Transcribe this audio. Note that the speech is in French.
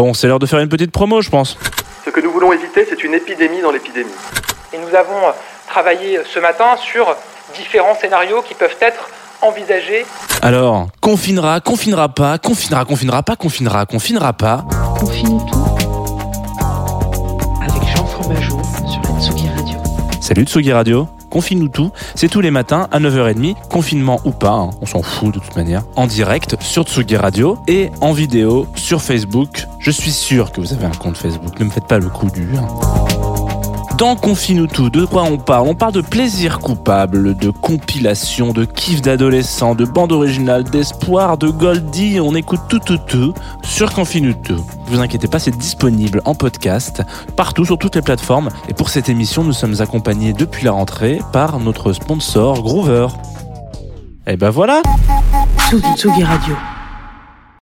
Bon, c'est l'heure de faire une petite promo, je pense. Ce que nous voulons éviter, c'est une épidémie dans l'épidémie. Et nous avons travaillé ce matin sur différents scénarios qui peuvent être envisagés. Alors, confinera, confinera pas, confinera, confinera pas, confinera, confinera pas. Confine tout avec Jean Fromageau sur la Tsugi Radio. Salut Tsugi Radio, confine-nous tout, c'est tous les matins à 9h30, confinement ou pas, hein, on s'en fout de toute manière, en direct sur Tsugi Radio et en vidéo sur Facebook. Je suis sûr que vous avez un compte Facebook, ne me faites pas le coup dur. Dans Confine-nous tout, de quoi on parle? On parle de plaisir coupable, de compilation, de kiff d'adolescent, de bande originale, d'espoir, de Goldie. On écoute tout, tout, tout sur Confine-nous tout. Ne vous inquiétez pas, c'est disponible en podcast partout sur toutes les plateformes. Et pour cette émission, nous sommes accompagnés depuis la rentrée par notre sponsor Groover. Et ben voilà Tsugi Radio.